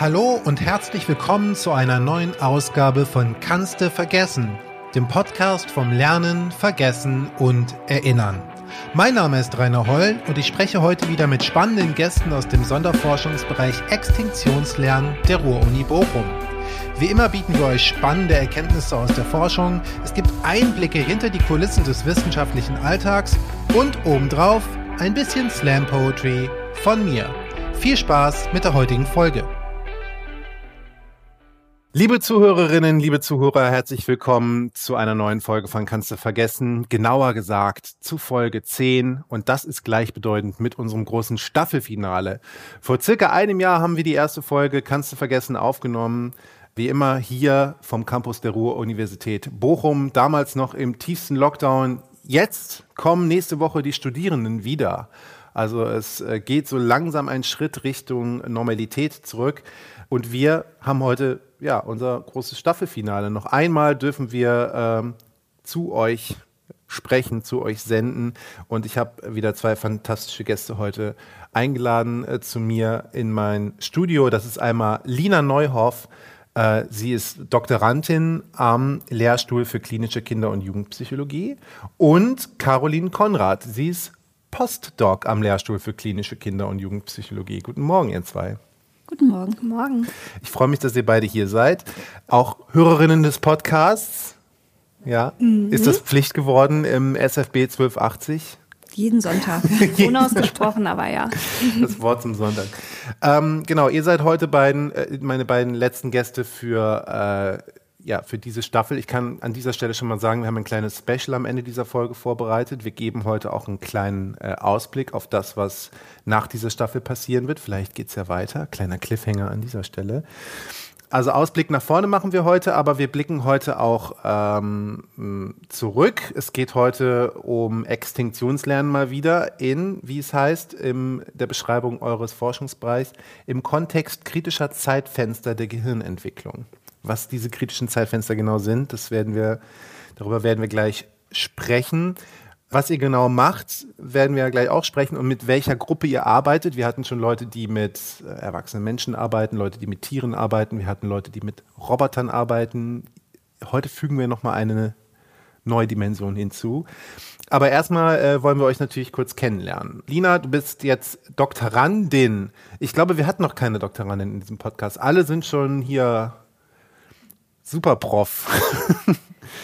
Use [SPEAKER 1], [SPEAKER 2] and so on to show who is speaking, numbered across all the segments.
[SPEAKER 1] Hallo und herzlich willkommen zu einer neuen Ausgabe von Kannste vergessen, dem Podcast vom Lernen, Vergessen und Erinnern. Mein Name ist Rainer Holl und ich spreche heute wieder mit spannenden Gästen aus dem Sonderforschungsbereich Extinktionslernen der Ruhr-Uni Bochum. Wie immer bieten wir euch spannende Erkenntnisse aus der Forschung, es gibt Einblicke hinter die Kulissen des wissenschaftlichen Alltags und obendrauf ein bisschen Slam Poetry von mir. Viel Spaß mit der heutigen Folge. Liebe Zuhörerinnen, liebe Zuhörer, herzlich willkommen zu einer neuen Folge von Kannst du vergessen. Genauer gesagt zu Folge 10 und das ist gleichbedeutend mit unserem großen Staffelfinale. Vor circa einem Jahr haben wir die erste Folge Kannst du vergessen aufgenommen. Wie immer hier vom Campus der Ruhr-Universität Bochum, damals noch im tiefsten Lockdown. Jetzt kommen nächste Woche die Studierenden wieder. Also es äh, geht so langsam ein Schritt Richtung Normalität zurück. Und wir haben heute ja unser großes Staffelfinale. Noch einmal dürfen wir ähm, zu euch sprechen, zu euch senden. Und ich habe wieder zwei fantastische Gäste heute eingeladen äh, zu mir in mein Studio. Das ist einmal Lina Neuhoff. Äh, sie ist Doktorandin am Lehrstuhl für klinische Kinder- und Jugendpsychologie. Und Caroline Konrad. Sie ist Postdoc am Lehrstuhl für klinische Kinder- und Jugendpsychologie. Guten Morgen, ihr zwei.
[SPEAKER 2] Guten Morgen. Guten Morgen.
[SPEAKER 1] Ich freue mich, dass ihr beide hier seid. Auch Hörerinnen des Podcasts. Ja, mhm. ist das Pflicht geworden im SFB 1280?
[SPEAKER 2] Jeden Sonntag. Unausgesprochen, aber ja.
[SPEAKER 1] Das Wort zum Sonntag. Ähm, genau, ihr seid heute beiden, äh, meine beiden letzten Gäste für äh, ja, für diese Staffel. Ich kann an dieser Stelle schon mal sagen, wir haben ein kleines Special am Ende dieser Folge vorbereitet. Wir geben heute auch einen kleinen äh, Ausblick auf das, was nach dieser Staffel passieren wird. Vielleicht geht es ja weiter. Kleiner Cliffhanger an dieser Stelle. Also Ausblick nach vorne machen wir heute, aber wir blicken heute auch ähm, zurück. Es geht heute um Extinktionslernen mal wieder in, wie es heißt, in der Beschreibung eures Forschungsbereichs, im Kontext kritischer Zeitfenster der Gehirnentwicklung. Was diese kritischen Zeitfenster genau sind, das werden wir, darüber werden wir gleich sprechen. Was ihr genau macht, werden wir gleich auch sprechen und mit welcher Gruppe ihr arbeitet. Wir hatten schon Leute, die mit äh, erwachsenen Menschen arbeiten, Leute, die mit Tieren arbeiten. Wir hatten Leute, die mit Robotern arbeiten. Heute fügen wir nochmal eine neue Dimension hinzu. Aber erstmal äh, wollen wir euch natürlich kurz kennenlernen. Lina, du bist jetzt Doktorandin. Ich glaube, wir hatten noch keine Doktorandin in diesem Podcast. Alle sind schon hier super Prof.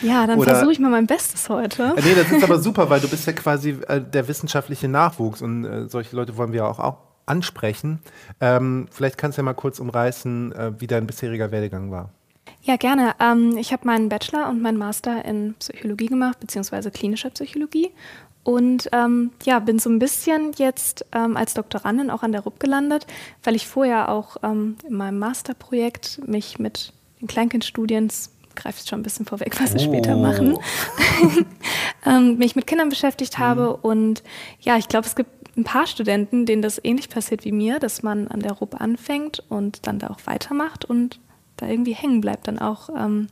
[SPEAKER 2] Ja, dann versuche ich mal mein Bestes heute.
[SPEAKER 1] Äh, nee, das ist aber super, weil du bist ja quasi äh, der wissenschaftliche Nachwuchs und äh, solche Leute wollen wir auch, auch ansprechen. Ähm, vielleicht kannst du ja mal kurz umreißen, äh, wie dein bisheriger Werdegang war.
[SPEAKER 2] Ja, gerne. Ähm, ich habe meinen Bachelor und meinen Master in Psychologie gemacht, beziehungsweise klinischer Psychologie. Und ähm, ja, bin so ein bisschen jetzt ähm, als Doktorandin auch an der RUB gelandet, weil ich vorher auch ähm, in meinem Masterprojekt mich mit den Kleinkindstudien, greift schon ein bisschen vorweg, was wir oh. später machen, ähm, mich mit Kindern beschäftigt mhm. habe. Und ja, ich glaube, es gibt ein paar Studenten, denen das ähnlich passiert wie mir, dass man an der RUB anfängt und dann da auch weitermacht und da irgendwie hängen bleibt, dann auch ähm,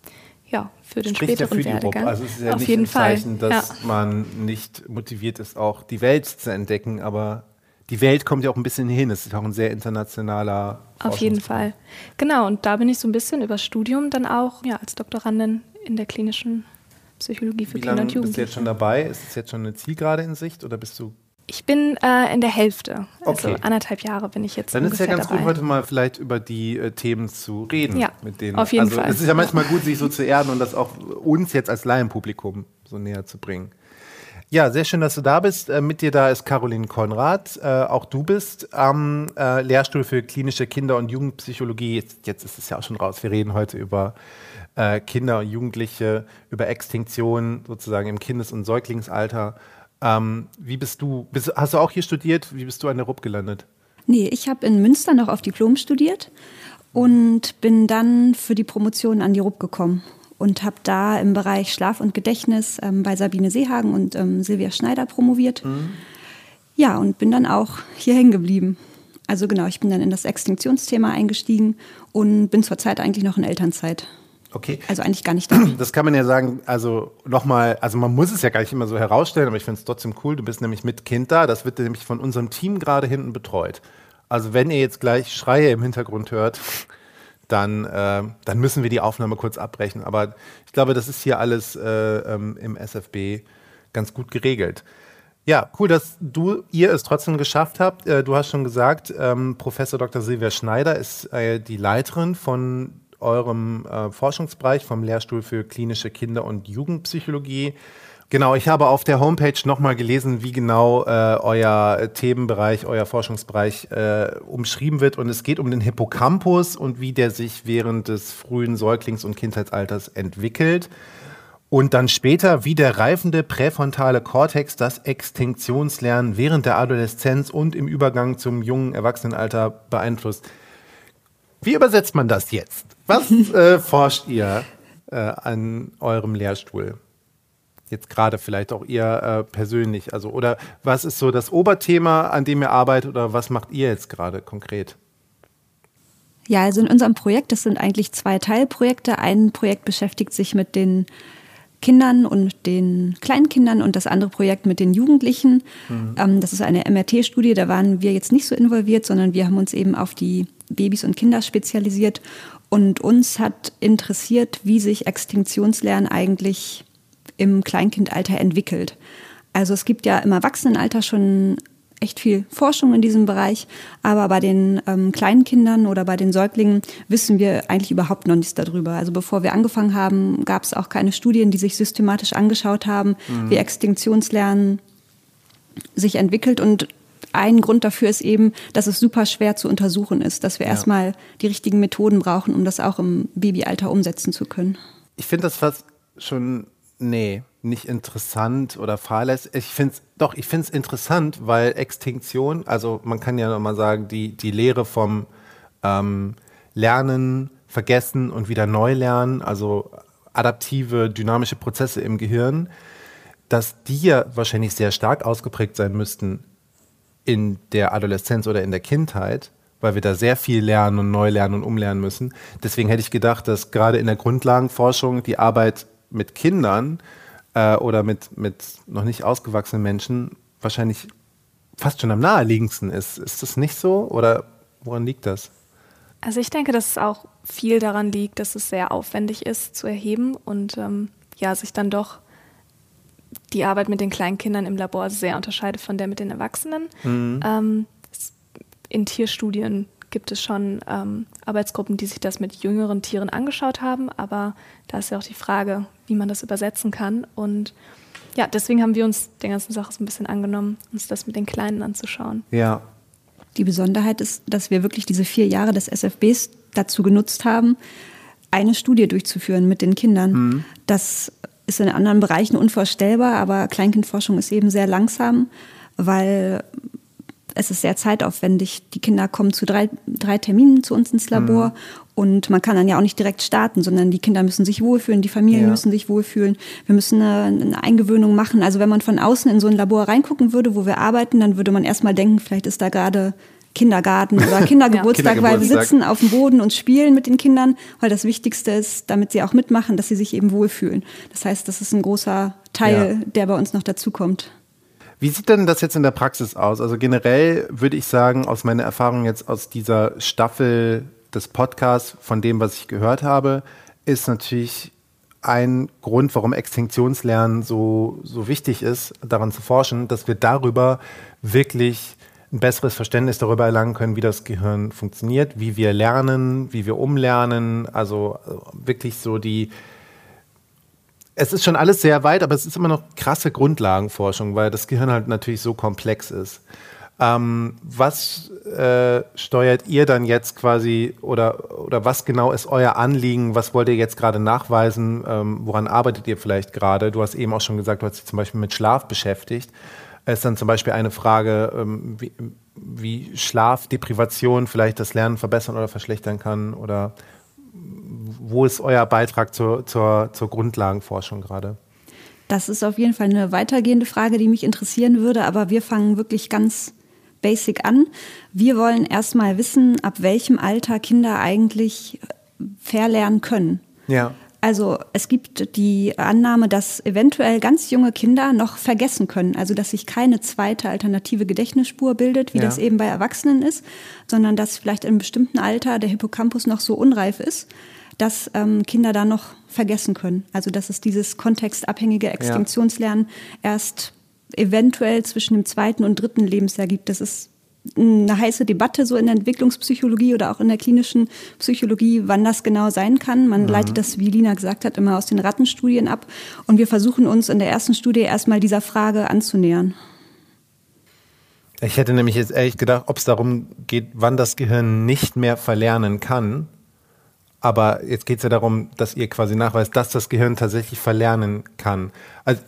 [SPEAKER 2] ja, für den Spricht späteren ja für Werdegang.
[SPEAKER 1] Also es ist ja Auf nicht jeden ein Zeichen, Fall. dass ja. man nicht motiviert ist, auch die Welt zu entdecken, aber die Welt kommt ja auch ein bisschen hin. Es ist auch ein sehr internationaler.
[SPEAKER 2] Auf jeden Fall. Genau, und da bin ich so ein bisschen über Studium dann auch ja, als Doktorandin in der klinischen Psychologie für Wie Kinder und Jugendliche.
[SPEAKER 1] Bist du jetzt schon dabei? Ist es jetzt schon eine Zielgerade in Sicht oder bist du
[SPEAKER 2] ich bin äh, in der Hälfte. Also okay. anderthalb Jahre bin ich jetzt.
[SPEAKER 1] Dann ist es ja ganz
[SPEAKER 2] dabei.
[SPEAKER 1] gut, heute mal vielleicht über die äh, Themen zu reden.
[SPEAKER 2] Ja,
[SPEAKER 1] mit denen.
[SPEAKER 2] auf jeden
[SPEAKER 1] also,
[SPEAKER 2] Fall.
[SPEAKER 1] Es ist ja manchmal gut, sich so zu erden und das auch uns jetzt als Laienpublikum so näher zu bringen. Ja, sehr schön, dass du da bist. Äh, mit dir da ist Caroline Konrad. Äh, auch du bist am äh, Lehrstuhl für klinische Kinder- und Jugendpsychologie. Jetzt, jetzt, ist es ja auch schon raus. Wir reden heute über äh, Kinder und Jugendliche, über Extinktion sozusagen im Kindes- und Säuglingsalter. Ähm, wie bist du, bist, hast du auch hier studiert? Wie bist du an der RUB gelandet?
[SPEAKER 3] Nee, ich habe in Münster noch auf Diplom studiert und bin dann für die Promotion an die RUB gekommen und habe da im Bereich Schlaf und Gedächtnis ähm, bei Sabine Seehagen und ähm, Silvia Schneider promoviert. Mhm. Ja, und bin dann auch hier hängen geblieben. Also genau, ich bin dann in das Extinktionsthema eingestiegen und bin zurzeit eigentlich noch in Elternzeit.
[SPEAKER 1] Okay.
[SPEAKER 3] Also eigentlich gar nicht da.
[SPEAKER 1] Das kann man ja sagen, also nochmal, also man muss es ja gar nicht immer so herausstellen, aber ich finde es trotzdem cool. Du bist nämlich mit Kind da. Das wird nämlich von unserem Team gerade hinten betreut. Also wenn ihr jetzt gleich Schreie im Hintergrund hört, dann, äh, dann müssen wir die Aufnahme kurz abbrechen. Aber ich glaube, das ist hier alles äh, ähm, im SFB ganz gut geregelt. Ja, cool, dass du, ihr es trotzdem geschafft habt. Äh, du hast schon gesagt, ähm, Professor Dr. Silvia Schneider ist äh, die Leiterin von eurem äh, Forschungsbereich vom Lehrstuhl für klinische Kinder- und Jugendpsychologie. Genau, ich habe auf der Homepage nochmal gelesen, wie genau äh, euer Themenbereich, euer Forschungsbereich äh, umschrieben wird. Und es geht um den Hippocampus und wie der sich während des frühen Säuglings- und Kindheitsalters entwickelt. Und dann später, wie der reifende präfrontale Kortex das Extinktionslernen während der Adoleszenz und im Übergang zum jungen Erwachsenenalter beeinflusst. Wie übersetzt man das jetzt? Was äh, forscht ihr äh, an eurem Lehrstuhl? Jetzt gerade vielleicht auch ihr äh, persönlich. Also, oder was ist so das Oberthema, an dem ihr arbeitet, oder was macht ihr jetzt gerade konkret?
[SPEAKER 3] Ja, also in unserem Projekt, das sind eigentlich zwei Teilprojekte. Ein Projekt beschäftigt sich mit den Kindern und den Kleinkindern und das andere Projekt mit den Jugendlichen. Mhm. Ähm, das ist eine MRT-Studie, da waren wir jetzt nicht so involviert, sondern wir haben uns eben auf die Babys und Kinder spezialisiert. Und uns hat interessiert, wie sich Extinktionslernen eigentlich im Kleinkindalter entwickelt. Also es gibt ja im Erwachsenenalter schon echt viel Forschung in diesem Bereich, aber bei den ähm, kleinen Kindern oder bei den Säuglingen wissen wir eigentlich überhaupt noch nichts darüber. Also bevor wir angefangen haben, gab es auch keine Studien, die sich systematisch angeschaut haben, mhm. wie Extinktionslernen sich entwickelt und ein Grund dafür ist eben, dass es super schwer zu untersuchen ist, dass wir ja. erstmal die richtigen Methoden brauchen, um das auch im Babyalter umsetzen zu können.
[SPEAKER 1] Ich finde das fast schon, nee, nicht interessant oder fahrlässig. Ich finde es, doch, ich finde es interessant, weil Extinktion, also man kann ja nochmal sagen, die, die Lehre vom ähm, Lernen, Vergessen und wieder neu lernen, also adaptive, dynamische Prozesse im Gehirn, dass die ja wahrscheinlich sehr stark ausgeprägt sein müssten in der Adoleszenz oder in der Kindheit, weil wir da sehr viel lernen und neu lernen und umlernen müssen. Deswegen hätte ich gedacht, dass gerade in der Grundlagenforschung die Arbeit mit Kindern äh, oder mit, mit noch nicht ausgewachsenen Menschen wahrscheinlich fast schon am naheliegendsten ist. Ist das nicht so oder woran liegt das?
[SPEAKER 2] Also ich denke, dass es auch viel daran liegt, dass es sehr aufwendig ist zu erheben und ähm, ja, sich dann doch die Arbeit mit den kleinen Kindern im Labor sehr unterscheidet von der mit den Erwachsenen. Mhm. Ähm, in Tierstudien gibt es schon ähm, Arbeitsgruppen, die sich das mit jüngeren Tieren angeschaut haben, aber da ist ja auch die Frage, wie man das übersetzen kann. Und ja, deswegen haben wir uns der ganzen Sache so ein bisschen angenommen, uns das mit den Kleinen anzuschauen.
[SPEAKER 1] Ja.
[SPEAKER 3] Die Besonderheit ist, dass wir wirklich diese vier Jahre des SFBs dazu genutzt haben, eine Studie durchzuführen mit den Kindern. Mhm. Das ist in anderen Bereichen unvorstellbar, aber Kleinkindforschung ist eben sehr langsam, weil es ist sehr zeitaufwendig. Die Kinder kommen zu drei, drei Terminen zu uns ins Labor mhm. und man kann dann ja auch nicht direkt starten, sondern die Kinder müssen sich wohlfühlen, die Familien ja. müssen sich wohlfühlen. Wir müssen eine, eine, Eingewöhnung machen. Also wenn man von außen in so ein Labor reingucken würde, wo wir arbeiten, dann würde man erstmal denken, vielleicht ist da gerade Kindergarten oder Kindergeburtstag, ja. weil wir sitzen auf dem Boden und spielen mit den Kindern, weil das Wichtigste ist, damit sie auch mitmachen, dass sie sich eben wohlfühlen. Das heißt, das ist ein großer Teil, ja. der bei uns noch dazukommt.
[SPEAKER 1] Wie sieht denn das jetzt in der Praxis aus? Also generell würde ich sagen, aus meiner Erfahrung jetzt aus dieser Staffel des Podcasts, von dem, was ich gehört habe, ist natürlich ein Grund, warum Extinktionslernen so, so wichtig ist, daran zu forschen, dass wir darüber wirklich ein besseres Verständnis darüber erlangen können, wie das Gehirn funktioniert, wie wir lernen, wie wir umlernen. Also äh, wirklich so die. Es ist schon alles sehr weit, aber es ist immer noch krasse Grundlagenforschung, weil das Gehirn halt natürlich so komplex ist. Ähm, was äh, steuert ihr dann jetzt quasi oder, oder was genau ist euer Anliegen? Was wollt ihr jetzt gerade nachweisen? Ähm, woran arbeitet ihr vielleicht gerade? Du hast eben auch schon gesagt, du hast dich zum Beispiel mit Schlaf beschäftigt ist dann zum Beispiel eine Frage, ähm, wie, wie Schlafdeprivation vielleicht das Lernen verbessern oder verschlechtern kann oder wo ist euer Beitrag zur, zur, zur Grundlagenforschung gerade?
[SPEAKER 3] Das ist auf jeden Fall eine weitergehende Frage, die mich interessieren würde, aber wir fangen wirklich ganz basic an. Wir wollen erstmal wissen, ab welchem Alter Kinder eigentlich verlernen können.
[SPEAKER 1] Ja.
[SPEAKER 3] Also es gibt die Annahme, dass eventuell ganz junge Kinder noch vergessen können. Also dass sich keine zweite alternative Gedächtnisspur bildet, wie ja. das eben bei Erwachsenen ist, sondern dass vielleicht in einem bestimmten Alter der Hippocampus noch so unreif ist, dass ähm, Kinder da noch vergessen können. Also dass es dieses kontextabhängige Extinktionslernen ja. erst eventuell zwischen dem zweiten und dritten Lebensjahr gibt. Das ist eine heiße Debatte so in der Entwicklungspsychologie oder auch in der klinischen Psychologie, wann das genau sein kann. Man mhm. leitet das, wie Lina gesagt hat, immer aus den Rattenstudien ab. Und wir versuchen uns in der ersten Studie erstmal dieser Frage anzunähern.
[SPEAKER 1] Ich hätte nämlich jetzt ehrlich gedacht, ob es darum geht, wann das Gehirn nicht mehr verlernen kann aber jetzt geht es ja darum, dass ihr quasi nachweist, dass das Gehirn tatsächlich verlernen kann.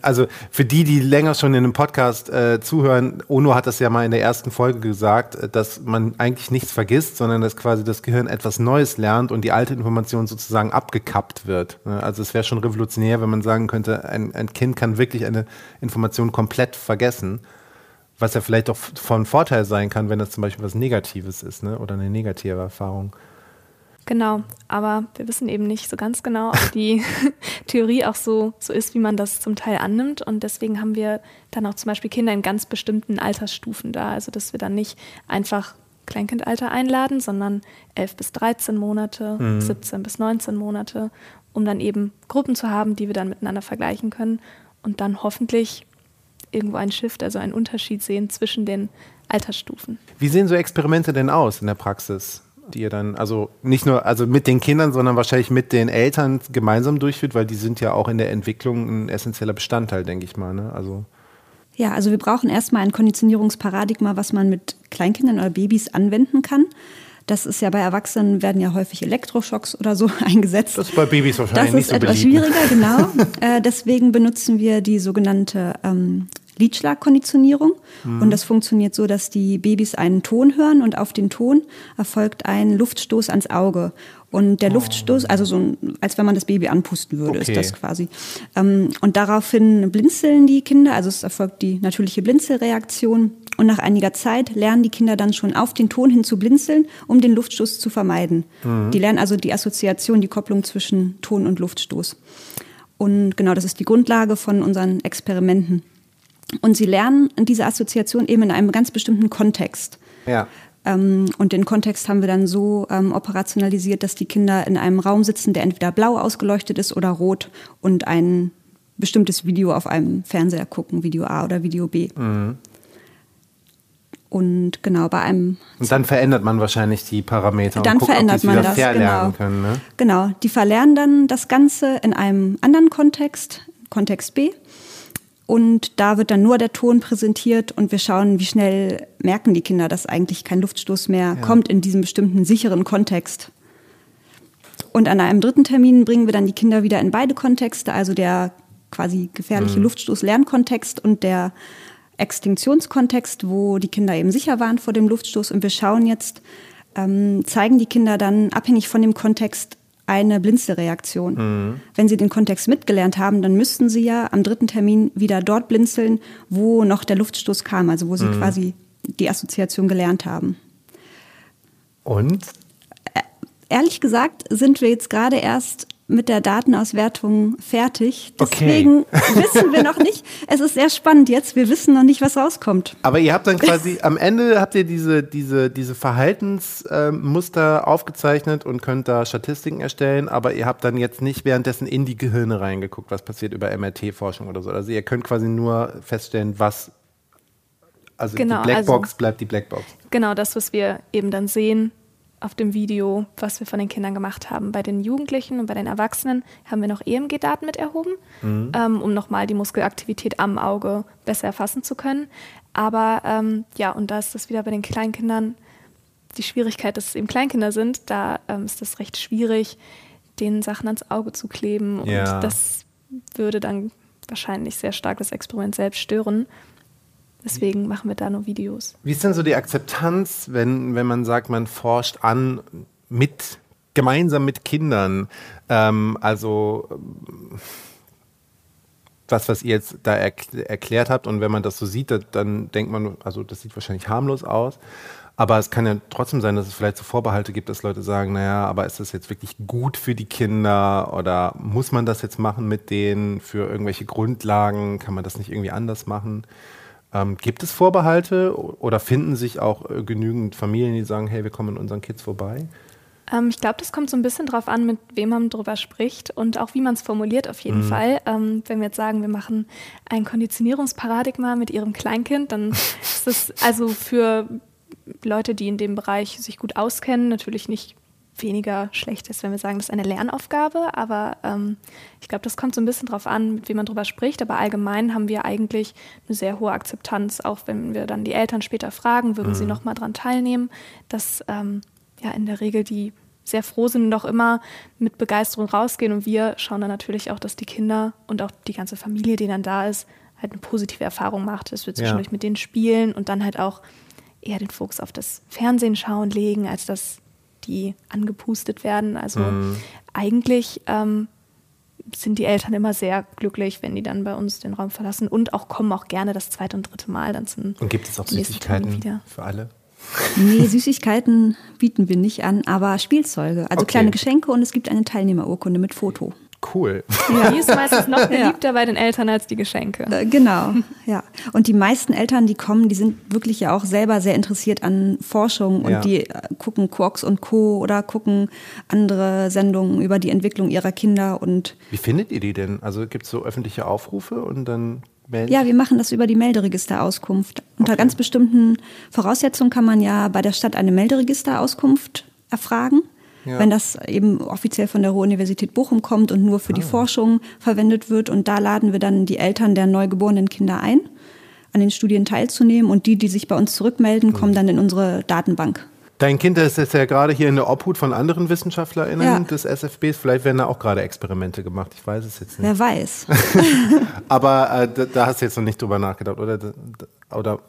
[SPEAKER 1] Also für die, die länger schon in einem Podcast äh, zuhören, Ono hat das ja mal in der ersten Folge gesagt, äh, dass man eigentlich nichts vergisst, sondern dass quasi das Gehirn etwas Neues lernt und die alte Information sozusagen abgekappt wird. Ne? Also es wäre schon revolutionär, wenn man sagen könnte, ein, ein Kind kann wirklich eine Information komplett vergessen was ja vielleicht auch von Vorteil sein kann, wenn das zum Beispiel was Negatives ist ne? oder eine negative Erfahrung.
[SPEAKER 2] Genau, aber wir wissen eben nicht so ganz genau, ob die Theorie auch so, so ist, wie man das zum Teil annimmt. Und deswegen haben wir dann auch zum Beispiel Kinder in ganz bestimmten Altersstufen da. Also dass wir dann nicht einfach Kleinkindalter einladen, sondern 11 bis 13 Monate, mhm. 17 bis 19 Monate, um dann eben Gruppen zu haben, die wir dann miteinander vergleichen können und dann hoffentlich irgendwo einen Shift, also einen Unterschied sehen zwischen den Altersstufen.
[SPEAKER 1] Wie sehen so Experimente denn aus in der Praxis? Die ihr dann, also nicht nur also mit den Kindern, sondern wahrscheinlich mit den Eltern gemeinsam durchführt, weil die sind ja auch in der Entwicklung ein essentieller Bestandteil, denke ich mal. Ne? Also
[SPEAKER 3] ja, also wir brauchen erstmal ein Konditionierungsparadigma, was man mit Kleinkindern oder Babys anwenden kann. Das ist ja bei Erwachsenen werden ja häufig Elektroschocks oder so eingesetzt.
[SPEAKER 1] Das ist bei Babys wahrscheinlich
[SPEAKER 3] nicht so
[SPEAKER 1] Das
[SPEAKER 3] ist etwas schwieriger, genau. äh, deswegen benutzen wir die sogenannte ähm, Lidschlagkonditionierung. Mhm. Und das funktioniert so, dass die Babys einen Ton hören und auf den Ton erfolgt ein Luftstoß ans Auge. Und der oh. Luftstoß, also so ein, als wenn man das Baby anpusten würde, okay. ist das quasi. Ähm, und daraufhin blinzeln die Kinder, also es erfolgt die natürliche Blinzelreaktion. Und nach einiger Zeit lernen die Kinder dann schon auf den Ton hin zu blinzeln, um den Luftstoß zu vermeiden. Mhm. Die lernen also die Assoziation, die Kopplung zwischen Ton und Luftstoß. Und genau, das ist die Grundlage von unseren Experimenten. Und sie lernen diese Assoziation eben in einem ganz bestimmten Kontext.
[SPEAKER 1] Ja.
[SPEAKER 3] Ähm, und den Kontext haben wir dann so ähm, operationalisiert, dass die Kinder in einem Raum sitzen, der entweder blau ausgeleuchtet ist oder rot und ein bestimmtes Video auf einem Fernseher gucken, Video A oder Video B. Mhm. Und genau bei einem.
[SPEAKER 1] Und dann verändert man wahrscheinlich die Parameter.
[SPEAKER 3] Dann guckt, verändert man das. Genau. Können, ne? genau. Die verlernen dann das Ganze in einem anderen Kontext, Kontext B. Und da wird dann nur der Ton präsentiert und wir schauen, wie schnell merken die Kinder, dass eigentlich kein Luftstoß mehr ja. kommt in diesem bestimmten sicheren Kontext. Und an einem dritten Termin bringen wir dann die Kinder wieder in beide Kontexte, also der quasi gefährliche mhm. Luftstoß-Lernkontext und der Extinktionskontext, wo die Kinder eben sicher waren vor dem Luftstoß. Und wir schauen jetzt, ähm, zeigen die Kinder dann abhängig von dem Kontext eine Blinzelreaktion. Mhm. Wenn Sie den Kontext mitgelernt haben, dann müssten Sie ja am dritten Termin wieder dort blinzeln, wo noch der Luftstoß kam, also wo Sie mhm. quasi die Assoziation gelernt haben.
[SPEAKER 1] Und?
[SPEAKER 3] Äh, ehrlich gesagt sind wir jetzt gerade erst mit der Datenauswertung fertig. Deswegen okay. wissen wir noch nicht. Es ist sehr spannend jetzt. Wir wissen noch nicht, was rauskommt.
[SPEAKER 1] Aber ihr habt dann quasi am Ende habt ihr diese, diese, diese Verhaltensmuster äh, aufgezeichnet und könnt da Statistiken erstellen, aber ihr habt dann jetzt nicht währenddessen in die Gehirne reingeguckt, was passiert über MRT-Forschung oder so. Also ihr könnt quasi nur feststellen, was also genau, die Blackbox also, bleibt die Blackbox.
[SPEAKER 2] Genau, das, was wir eben dann sehen, auf dem Video, was wir von den Kindern gemacht haben. Bei den Jugendlichen und bei den Erwachsenen haben wir noch EMG-Daten mit erhoben, mhm. ähm, um nochmal die Muskelaktivität am Auge besser erfassen zu können. Aber ähm, ja, und da ist das wieder bei den Kleinkindern die Schwierigkeit, dass es eben Kleinkinder sind. Da ähm, ist es recht schwierig, den Sachen ans Auge zu kleben. Und ja. das würde dann wahrscheinlich sehr stark das Experiment selbst stören. Deswegen machen wir da nur Videos.
[SPEAKER 1] Wie ist denn so die Akzeptanz, wenn, wenn man sagt, man forscht an mit, gemeinsam mit Kindern? Ähm, also das, was ihr jetzt da erklärt habt und wenn man das so sieht, dann denkt man, also das sieht wahrscheinlich harmlos aus. Aber es kann ja trotzdem sein, dass es vielleicht so Vorbehalte gibt, dass Leute sagen, naja, aber ist das jetzt wirklich gut für die Kinder oder muss man das jetzt machen mit denen für irgendwelche Grundlagen? Kann man das nicht irgendwie anders machen? Ähm, gibt es Vorbehalte oder finden sich auch äh, genügend Familien, die sagen, hey, wir kommen unseren Kids vorbei?
[SPEAKER 2] Ähm, ich glaube, das kommt so ein bisschen drauf an, mit wem man drüber spricht und auch wie man es formuliert auf jeden mhm. Fall. Ähm, wenn wir jetzt sagen, wir machen ein Konditionierungsparadigma mit ihrem Kleinkind, dann ist das also für Leute, die in dem Bereich sich gut auskennen, natürlich nicht weniger schlecht ist, wenn wir sagen, das ist eine Lernaufgabe. Aber ähm, ich glaube, das kommt so ein bisschen drauf an, mit wem man drüber spricht. Aber allgemein haben wir eigentlich eine sehr hohe Akzeptanz, auch wenn wir dann die Eltern später fragen, würden mhm. sie nochmal dran teilnehmen, dass ähm, ja in der Regel die sehr froh sind und auch immer mit Begeisterung rausgehen. Und wir schauen dann natürlich auch, dass die Kinder und auch die ganze Familie, die dann da ist, halt eine positive Erfahrung macht, dass wir zwischendurch ja. mit denen spielen und dann halt auch eher den Fokus auf das Fernsehen schauen legen, als dass die angepustet werden. Also mhm. eigentlich ähm, sind die Eltern immer sehr glücklich, wenn die dann bei uns den Raum verlassen und auch kommen auch gerne das zweite und dritte Mal dann zum
[SPEAKER 1] Und gibt es auch Süßigkeiten für alle?
[SPEAKER 3] Nee, Süßigkeiten bieten wir nicht an, aber Spielzeuge, also okay. kleine Geschenke und es gibt eine Teilnehmerurkunde mit Foto.
[SPEAKER 1] Cool.
[SPEAKER 2] Ja. Die ist meistens noch beliebter ja. bei den Eltern als die Geschenke.
[SPEAKER 3] Äh, genau, ja. Und die meisten Eltern, die kommen, die sind wirklich ja auch selber sehr interessiert an Forschung und ja. die äh, gucken Quarks und Co. oder gucken andere Sendungen über die Entwicklung ihrer Kinder und.
[SPEAKER 1] Wie findet ihr die denn? Also gibt es so öffentliche Aufrufe und dann
[SPEAKER 3] melden? Ja, wir machen das über die Melderegisterauskunft. Unter okay. ganz bestimmten Voraussetzungen kann man ja bei der Stadt eine Melderegisterauskunft erfragen. Ja. Wenn das eben offiziell von der Ruhr-Universität Bochum kommt und nur für ah. die Forschung verwendet wird. Und da laden wir dann die Eltern der neugeborenen Kinder ein, an den Studien teilzunehmen. Und die, die sich bei uns zurückmelden, kommen mhm. dann in unsere Datenbank.
[SPEAKER 1] Dein Kind ist jetzt ja gerade hier in der Obhut von anderen WissenschaftlerInnen ja. des SFBs. Vielleicht werden da auch gerade Experimente gemacht. Ich weiß es jetzt nicht.
[SPEAKER 3] Wer weiß.
[SPEAKER 1] Aber äh, da, da, hast du jetzt noch nicht drüber nachgedacht, oder? Oder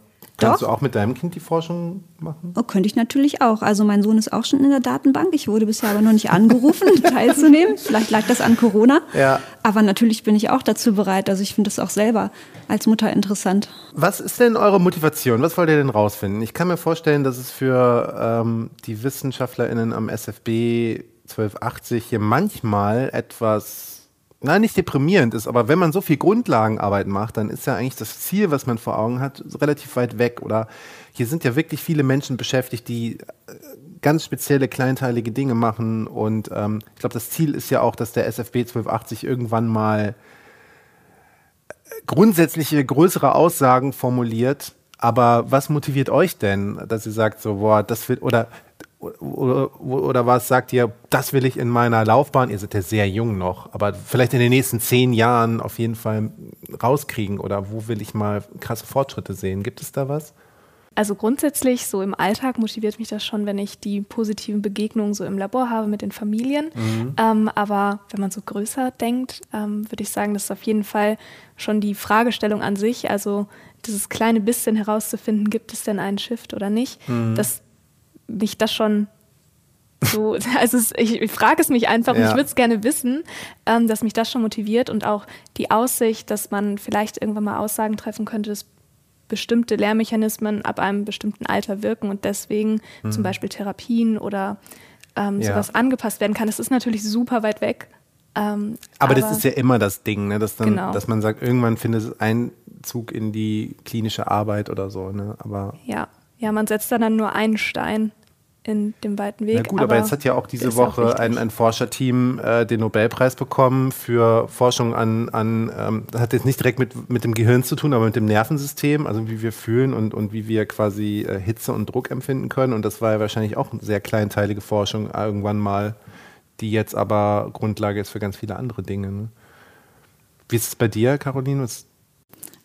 [SPEAKER 1] Kannst Doch. du auch mit deinem Kind die Forschung machen?
[SPEAKER 3] Oh, könnte ich natürlich auch. Also mein Sohn ist auch schon in der Datenbank. Ich wurde bisher aber noch nicht angerufen, teilzunehmen. Vielleicht lag das an Corona. Ja. Aber natürlich bin ich auch dazu bereit. Also ich finde das auch selber als Mutter interessant.
[SPEAKER 1] Was ist denn eure Motivation? Was wollt ihr denn rausfinden? Ich kann mir vorstellen, dass es für ähm, die WissenschaftlerInnen am SFB 1280 hier manchmal etwas nein, nicht deprimierend ist, aber wenn man so viel Grundlagenarbeit macht, dann ist ja eigentlich das Ziel, was man vor Augen hat, relativ weit weg. Oder hier sind ja wirklich viele Menschen beschäftigt, die äh, ganz spezielle kleinteilige Dinge machen. Und ähm, ich glaube, das Ziel ist ja auch, dass der SFB 1280 irgendwann mal äh, grundsätzliche, größere Aussagen formuliert. Aber was motiviert euch denn, dass ihr sagt, so, boah, das wird, oder oder, oder was sagt ihr, das will ich in meiner Laufbahn, ihr seid ja sehr jung noch, aber vielleicht in den nächsten zehn Jahren auf jeden Fall rauskriegen oder wo will ich mal krasse Fortschritte sehen? Gibt es da was?
[SPEAKER 2] Also grundsätzlich, so im Alltag motiviert mich das schon, wenn ich die positiven Begegnungen so im Labor habe mit den Familien. Mhm. Ähm, aber wenn man so größer denkt, ähm, würde ich sagen, das ist auf jeden Fall schon die Fragestellung an sich. Also dieses kleine bisschen herauszufinden, gibt es denn einen Shift oder nicht, mhm. das mich das schon so, also es, ich, ich frage es mich einfach ja. und ich würde es gerne wissen, ähm, dass mich das schon motiviert und auch die Aussicht, dass man vielleicht irgendwann mal Aussagen treffen könnte, dass bestimmte Lehrmechanismen ab einem bestimmten Alter wirken und deswegen mhm. zum Beispiel Therapien oder ähm, ja. sowas angepasst werden kann. Das ist natürlich super weit weg.
[SPEAKER 1] Ähm, aber, aber, das ist ja immer das Ding, ne? dass, dann, genau. dass man sagt, irgendwann findet es Einzug in die klinische Arbeit oder so. Ne? Aber
[SPEAKER 2] ja. Ja, man setzt da dann nur einen Stein in dem weiten Weg.
[SPEAKER 1] Na gut, aber, aber jetzt hat ja auch diese Woche auch ein, ein, Forscherteam äh, den Nobelpreis bekommen für Forschung an, an ähm, das hat jetzt nicht direkt mit, mit dem Gehirn zu tun, aber mit dem Nervensystem, also wie wir fühlen und, und wie wir quasi äh, Hitze und Druck empfinden können. Und das war ja wahrscheinlich auch eine sehr kleinteilige Forschung irgendwann mal, die jetzt aber Grundlage ist für ganz viele andere Dinge. Ne? Wie ist es bei dir, Caroline? Was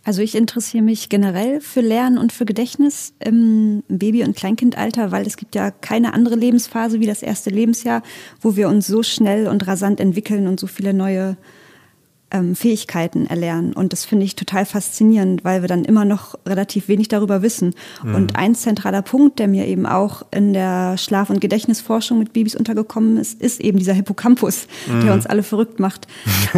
[SPEAKER 3] also ich interessiere mich generell für Lernen und für Gedächtnis im Baby- und Kleinkindalter, weil es gibt ja keine andere Lebensphase wie das erste Lebensjahr, wo wir uns so schnell und rasant entwickeln und so viele neue ähm, Fähigkeiten erlernen. Und das finde ich total faszinierend, weil wir dann immer noch relativ wenig darüber wissen. Mhm. Und ein zentraler Punkt, der mir eben auch in der Schlaf- und Gedächtnisforschung mit Babys untergekommen ist, ist eben dieser Hippocampus, mhm. der uns alle verrückt macht.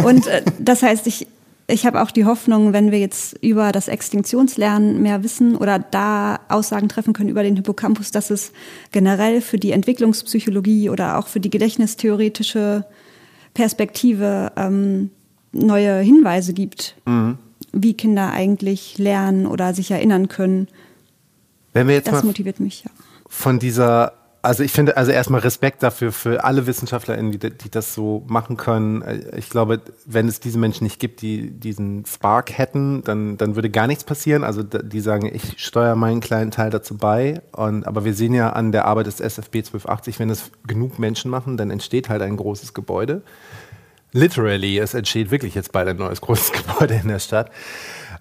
[SPEAKER 3] und äh, das heißt, ich ich habe auch die Hoffnung, wenn wir jetzt über das Extinktionslernen mehr wissen oder da Aussagen treffen können über den Hippocampus, dass es generell für die Entwicklungspsychologie oder auch für die gedächtnistheoretische Perspektive ähm, neue Hinweise gibt, mhm. wie Kinder eigentlich lernen oder sich erinnern können.
[SPEAKER 1] Wenn wir jetzt das motiviert mich, ja. Von dieser also ich finde, also erstmal Respekt dafür für alle WissenschaftlerInnen, die, die das so machen können. Ich glaube, wenn es diese Menschen nicht gibt, die diesen Spark hätten, dann, dann würde gar nichts passieren. Also die sagen, ich steuere meinen kleinen Teil dazu bei. Und, aber wir sehen ja an der Arbeit des SFB 1280, wenn es genug Menschen machen, dann entsteht halt ein großes Gebäude. Literally, es entsteht wirklich jetzt bald ein neues großes Gebäude in der Stadt.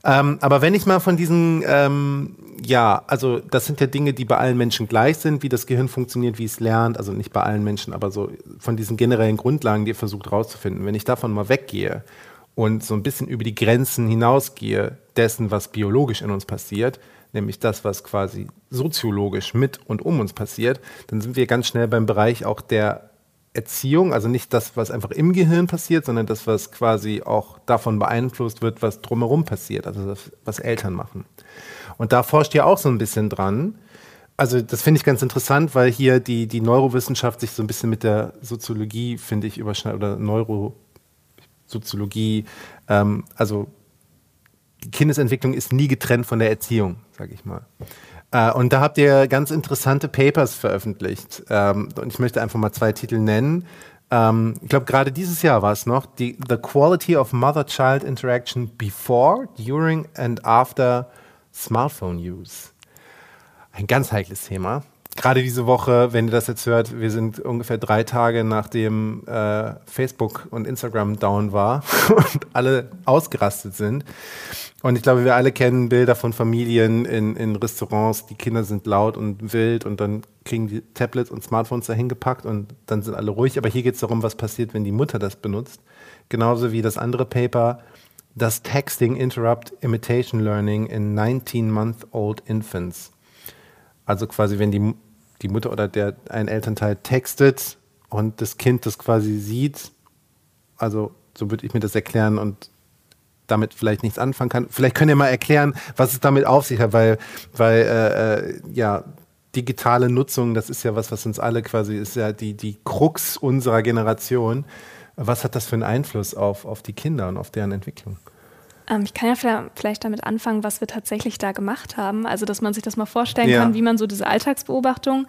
[SPEAKER 1] Ähm, aber wenn ich mal von diesen, ähm, ja, also das sind ja Dinge, die bei allen Menschen gleich sind, wie das Gehirn funktioniert, wie es lernt, also nicht bei allen Menschen, aber so von diesen generellen Grundlagen, die ihr versucht rauszufinden. Wenn ich davon mal weggehe und so ein bisschen über die Grenzen hinausgehe dessen, was biologisch in uns passiert, nämlich das, was quasi soziologisch mit und um uns passiert, dann sind wir ganz schnell beim Bereich auch der Erziehung, also nicht das, was einfach im Gehirn passiert, sondern das, was quasi auch davon beeinflusst wird, was drumherum passiert, also das, was Eltern machen. Und da forscht ihr auch so ein bisschen dran. Also das finde ich ganz interessant, weil hier die, die Neurowissenschaft sich so ein bisschen mit der Soziologie, finde ich, überschneidet, oder Neurosoziologie, ähm, also die Kindesentwicklung ist nie getrennt von der Erziehung, sage ich mal. Äh, und da habt ihr ganz interessante Papers veröffentlicht. Ähm, und ich möchte einfach mal zwei Titel nennen. Ähm, ich glaube, gerade dieses Jahr war es noch, die, The Quality of Mother-Child Interaction Before, During and After Smartphone Use. Ein ganz heikles Thema gerade diese Woche, wenn ihr das jetzt hört, wir sind ungefähr drei Tage nachdem äh, Facebook und Instagram down war und alle ausgerastet sind. Und ich glaube, wir alle kennen Bilder von Familien in, in Restaurants, die Kinder sind laut und wild und dann kriegen die Tablets und Smartphones dahin gepackt und dann sind alle ruhig. Aber hier geht es darum, was passiert, wenn die Mutter das benutzt. Genauso wie das andere Paper, das Texting Interrupt Imitation Learning in 19-Month-Old Infants. Also quasi, wenn die die Mutter oder der ein Elternteil textet und das Kind das quasi sieht, also so würde ich mir das erklären und damit vielleicht nichts anfangen kann. Vielleicht könnt ihr mal erklären, was es damit auf sich hat, weil, weil äh, äh, ja, digitale Nutzung, das ist ja was, was uns alle quasi, ist ja die, die Krux unserer Generation. Was hat das für einen Einfluss auf, auf die Kinder und auf deren Entwicklung?
[SPEAKER 2] Ähm, ich kann ja vielleicht damit anfangen, was wir tatsächlich da gemacht haben. Also, dass man sich das mal vorstellen ja. kann, wie man so diese Alltagsbeobachtung,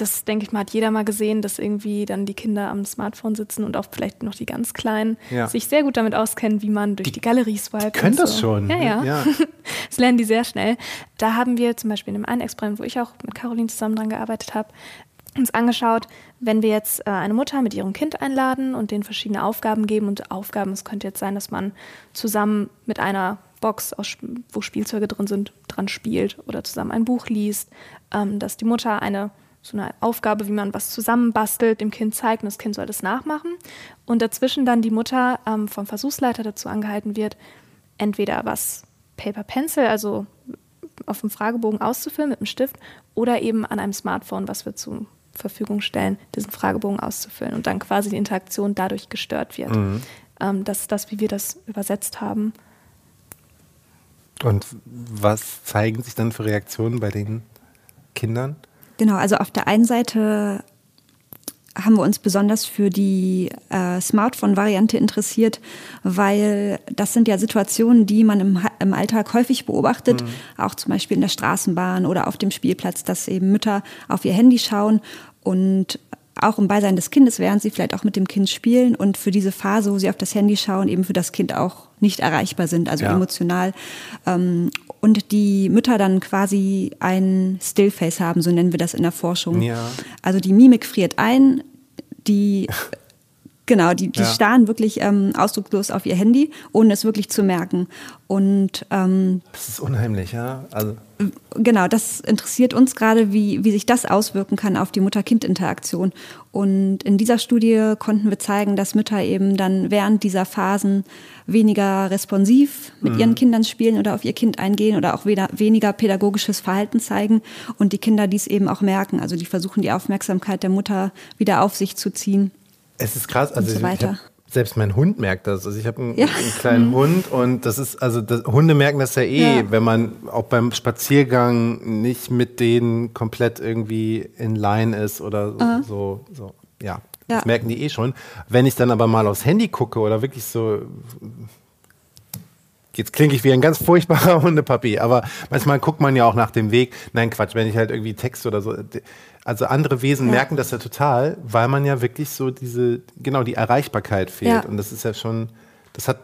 [SPEAKER 2] das denke ich mal, hat jeder mal gesehen, dass irgendwie dann die Kinder am Smartphone sitzen und auch vielleicht noch die ganz Kleinen ja. sich sehr gut damit auskennen, wie man durch die, die Galerie swipet.
[SPEAKER 1] Die können so. das schon.
[SPEAKER 2] Ja, ja. ja. das lernen die sehr schnell. Da haben wir zum Beispiel in einem einen Experiment, wo ich auch mit Caroline zusammen dran gearbeitet habe, uns angeschaut, wenn wir jetzt äh, eine Mutter mit ihrem Kind einladen und denen verschiedene Aufgaben geben und Aufgaben, es könnte jetzt sein, dass man zusammen mit einer Box, aus, wo Spielzeuge drin sind, dran spielt oder zusammen ein Buch liest, ähm, dass die Mutter eine so eine Aufgabe, wie man was zusammenbastelt, dem Kind zeigt und das Kind soll das nachmachen. Und dazwischen dann die Mutter ähm, vom Versuchsleiter dazu angehalten wird, entweder was Paper Pencil, also auf dem Fragebogen auszufüllen mit einem Stift oder eben an einem Smartphone, was wir zu Verfügung stellen, diesen Fragebogen auszufüllen und dann quasi die Interaktion dadurch gestört wird. Mhm. Ähm, das ist das, wie wir das übersetzt haben.
[SPEAKER 1] Und was zeigen sich dann für Reaktionen bei den Kindern?
[SPEAKER 3] Genau, also auf der einen Seite haben wir uns besonders für die äh, Smartphone-Variante interessiert, weil das sind ja Situationen, die man im, im Alltag häufig beobachtet, mhm. auch zum Beispiel in der Straßenbahn oder auf dem Spielplatz, dass eben Mütter auf ihr Handy schauen und auch im Beisein des Kindes, während sie vielleicht auch mit dem Kind spielen und für diese Phase, wo sie auf das Handy schauen, eben für das Kind auch nicht erreichbar sind, also ja. emotional. Ähm, und die Mütter dann quasi ein Stillface haben, so nennen wir das in der Forschung. Ja. Also die Mimik friert ein, die Genau, die, die ja. starren wirklich ähm, ausdruckslos auf ihr Handy, ohne es wirklich zu merken. Und ähm,
[SPEAKER 1] das ist unheimlich, ja. Also
[SPEAKER 3] genau, das interessiert uns gerade, wie, wie sich das auswirken kann auf die Mutter-Kind-Interaktion. Und in dieser Studie konnten wir zeigen, dass Mütter eben dann während dieser Phasen weniger responsiv mit mhm. ihren Kindern spielen oder auf ihr Kind eingehen oder auch weniger pädagogisches Verhalten zeigen und die Kinder dies eben auch merken. Also die versuchen die Aufmerksamkeit der Mutter wieder auf sich zu ziehen.
[SPEAKER 1] Es ist krass, also so ich habe Selbst mein Hund merkt das. Also ich habe einen, ja. einen, kleinen mhm. Hund und das ist, also das, Hunde merken das ja eh, ja. wenn man auch beim Spaziergang nicht mit denen komplett irgendwie in Line ist oder uh so, so, ja. Das merken die eh schon. Wenn ich dann aber mal aufs Handy gucke oder wirklich so Jetzt klinge ich wie ein ganz furchtbarer Hundepapi, aber manchmal guckt man ja auch nach dem Weg. Nein, Quatsch, wenn ich halt irgendwie Text oder so. Also andere Wesen ja. merken das ja total, weil man ja wirklich so diese, genau, die Erreichbarkeit fehlt. Ja. Und das ist ja schon, das hat,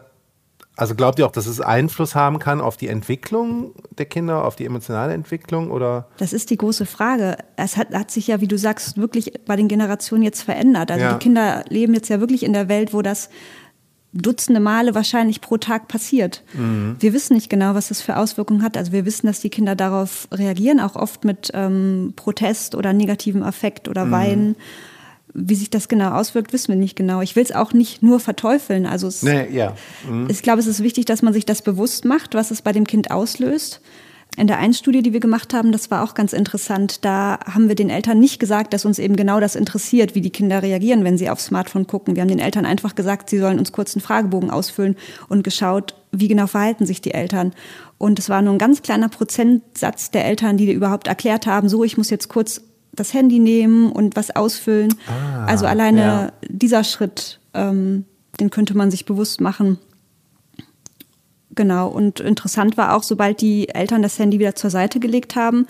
[SPEAKER 1] also glaubt ihr auch, dass es Einfluss haben kann auf die Entwicklung der Kinder, auf die emotionale Entwicklung oder?
[SPEAKER 3] Das ist die große Frage. Es hat, hat sich ja, wie du sagst, wirklich bei den Generationen jetzt verändert. Also ja. die Kinder leben jetzt ja wirklich in der Welt, wo das Dutzende Male wahrscheinlich pro Tag passiert. Mhm. Wir wissen nicht genau, was das für Auswirkungen hat. Also wir wissen, dass die Kinder darauf reagieren, auch oft mit ähm, Protest oder negativem Affekt oder mhm. Weinen. Wie sich das genau auswirkt, wissen wir nicht genau. Ich will es auch nicht nur verteufeln. Also es, nee, ja. mhm. ich glaube, es ist wichtig, dass man sich das bewusst macht, was es bei dem Kind auslöst. In der einen Studie, die wir gemacht haben, das war auch ganz interessant. Da haben wir den Eltern nicht gesagt, dass uns eben genau das interessiert, wie die Kinder reagieren, wenn sie aufs Smartphone gucken. Wir haben den Eltern einfach gesagt, sie sollen uns kurz einen Fragebogen ausfüllen und geschaut, wie genau verhalten sich die Eltern. Und es war nur ein ganz kleiner Prozentsatz der Eltern, die überhaupt erklärt haben, so, ich muss jetzt kurz das Handy nehmen und was ausfüllen. Ah, also alleine ja. dieser Schritt, ähm, den könnte man sich bewusst machen. Genau. Und interessant war auch, sobald die Eltern das Handy wieder zur Seite gelegt haben,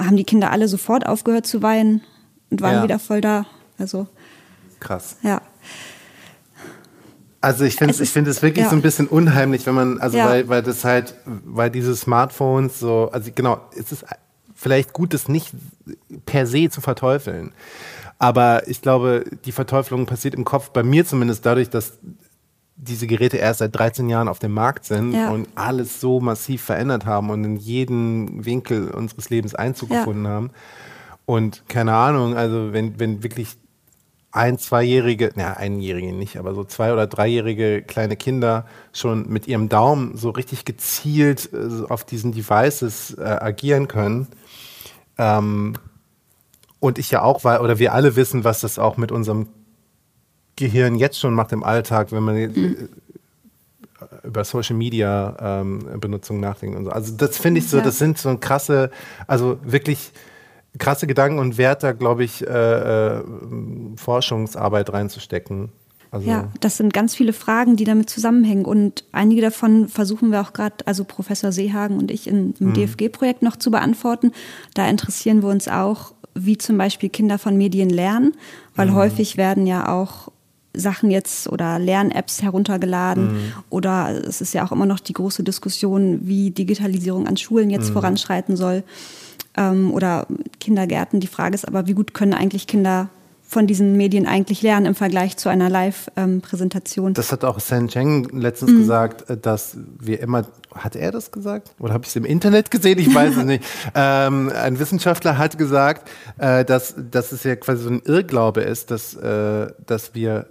[SPEAKER 3] haben die Kinder alle sofort aufgehört zu weinen und waren ja. wieder voll da. Also
[SPEAKER 1] krass.
[SPEAKER 3] Ja.
[SPEAKER 1] Also ich finde es ich finde es wirklich ja. so ein bisschen unheimlich, wenn man also ja. weil weil das halt weil diese Smartphones so also genau es ist vielleicht gut, das nicht per se zu verteufeln. Aber ich glaube, die Verteufelung passiert im Kopf bei mir zumindest dadurch, dass diese Geräte erst seit 13 Jahren auf dem Markt sind ja. und alles so massiv verändert haben und in jeden Winkel unseres Lebens Einzug ja. gefunden haben. Und keine Ahnung, also wenn, wenn wirklich ein, zweijährige, na, einjährige nicht, aber so zwei- oder dreijährige kleine Kinder schon mit ihrem Daumen so richtig gezielt äh, auf diesen Devices äh, agieren können. Ähm, und ich ja auch, weil, oder wir alle wissen, was das auch mit unserem Gehirn jetzt schon macht im Alltag, wenn man mhm. über Social Media ähm, Benutzung nachdenkt und so. Also das finde ich so, ja. das sind so krasse, also wirklich krasse Gedanken und Werte, glaube ich, äh, äh, Forschungsarbeit reinzustecken.
[SPEAKER 3] Also ja, das sind ganz viele Fragen, die damit zusammenhängen. Und einige davon versuchen wir auch gerade, also Professor Seehagen und ich in, im mhm. DFG-Projekt noch zu beantworten. Da interessieren wir uns auch, wie zum Beispiel Kinder von Medien lernen, weil mhm. häufig werden ja auch Sachen jetzt oder Lern-Apps heruntergeladen. Mhm. Oder es ist ja auch immer noch die große Diskussion, wie Digitalisierung an Schulen jetzt mhm. voranschreiten soll. Ähm, oder Kindergärten. Die Frage ist aber, wie gut können eigentlich Kinder von diesen Medien eigentlich lernen im Vergleich zu einer Live-Präsentation. Ähm,
[SPEAKER 1] das hat auch San Cheng letztens mhm. gesagt, äh, dass wir immer, hat er das gesagt? Oder habe ich es im Internet gesehen? Ich weiß es nicht. Ähm, ein Wissenschaftler hat gesagt, äh, dass, dass es ja quasi so ein Irrglaube ist, dass, äh, dass wir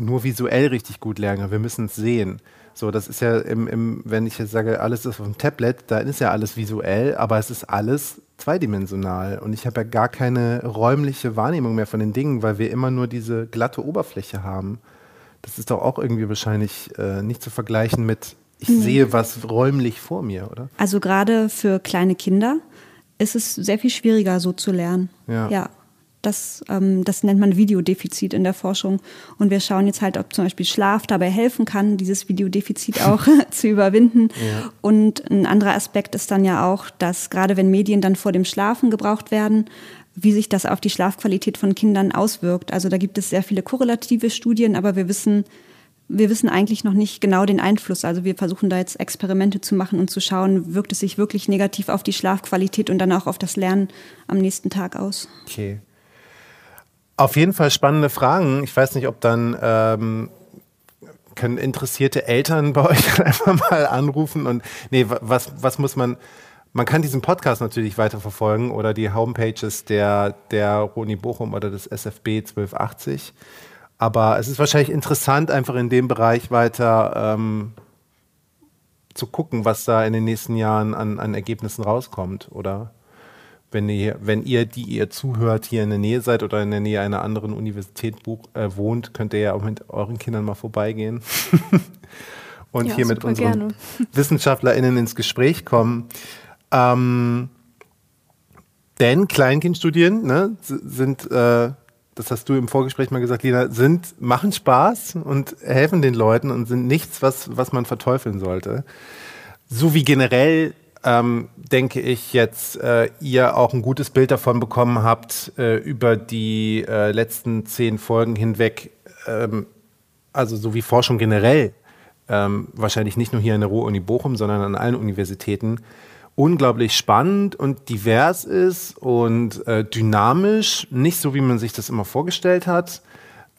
[SPEAKER 1] nur visuell richtig gut lernen. Wir müssen es sehen. So, das ist ja im, im, wenn ich jetzt sage, alles ist auf dem Tablet, dann ist ja alles visuell, aber es ist alles zweidimensional. Und ich habe ja gar keine räumliche Wahrnehmung mehr von den Dingen, weil wir immer nur diese glatte Oberfläche haben. Das ist doch auch irgendwie wahrscheinlich äh, nicht zu vergleichen mit, ich mhm. sehe was räumlich vor mir, oder?
[SPEAKER 3] Also gerade für kleine Kinder ist es sehr viel schwieriger, so zu lernen. Ja. ja. Das, ähm, das nennt man Videodefizit in der Forschung. Und wir schauen jetzt halt, ob zum Beispiel Schlaf dabei helfen kann, dieses Videodefizit auch zu überwinden. Ja. Und ein anderer Aspekt ist dann ja auch, dass gerade wenn Medien dann vor dem Schlafen gebraucht werden, wie sich das auf die Schlafqualität von Kindern auswirkt. Also da gibt es sehr viele korrelative Studien, aber wir wissen, wir wissen eigentlich noch nicht genau den Einfluss. Also wir versuchen da jetzt Experimente zu machen und zu schauen, wirkt es sich wirklich negativ auf die Schlafqualität und dann auch auf das Lernen am nächsten Tag aus.
[SPEAKER 1] Okay. Auf jeden Fall spannende Fragen. Ich weiß nicht, ob dann ähm, können interessierte Eltern bei euch einfach mal anrufen und nee, was, was muss man. Man kann diesen Podcast natürlich weiterverfolgen oder die Homepages der, der Roni Bochum oder des SFB 1280. Aber es ist wahrscheinlich interessant, einfach in dem Bereich weiter ähm, zu gucken, was da in den nächsten Jahren an, an Ergebnissen rauskommt, oder? Wenn ihr, wenn ihr, die ihr zuhört, hier in der Nähe seid oder in der Nähe einer anderen Universität buch, äh, wohnt, könnt ihr ja auch mit euren Kindern mal vorbeigehen und ja, hier mit unseren gerne. WissenschaftlerInnen ins Gespräch kommen. Ähm, denn Kleinkindstudien ne, sind, äh, das hast du im Vorgespräch mal gesagt, Lina, sind, machen Spaß und helfen den Leuten und sind nichts, was, was man verteufeln sollte. So wie generell ähm, denke ich, jetzt äh, ihr auch ein gutes Bild davon bekommen habt äh, über die äh, letzten zehn Folgen hinweg, ähm, also so wie Forschung generell, ähm, wahrscheinlich nicht nur hier an der Ruhr-Uni Bochum, sondern an allen Universitäten, unglaublich spannend und divers ist und äh, dynamisch, nicht so wie man sich das immer vorgestellt hat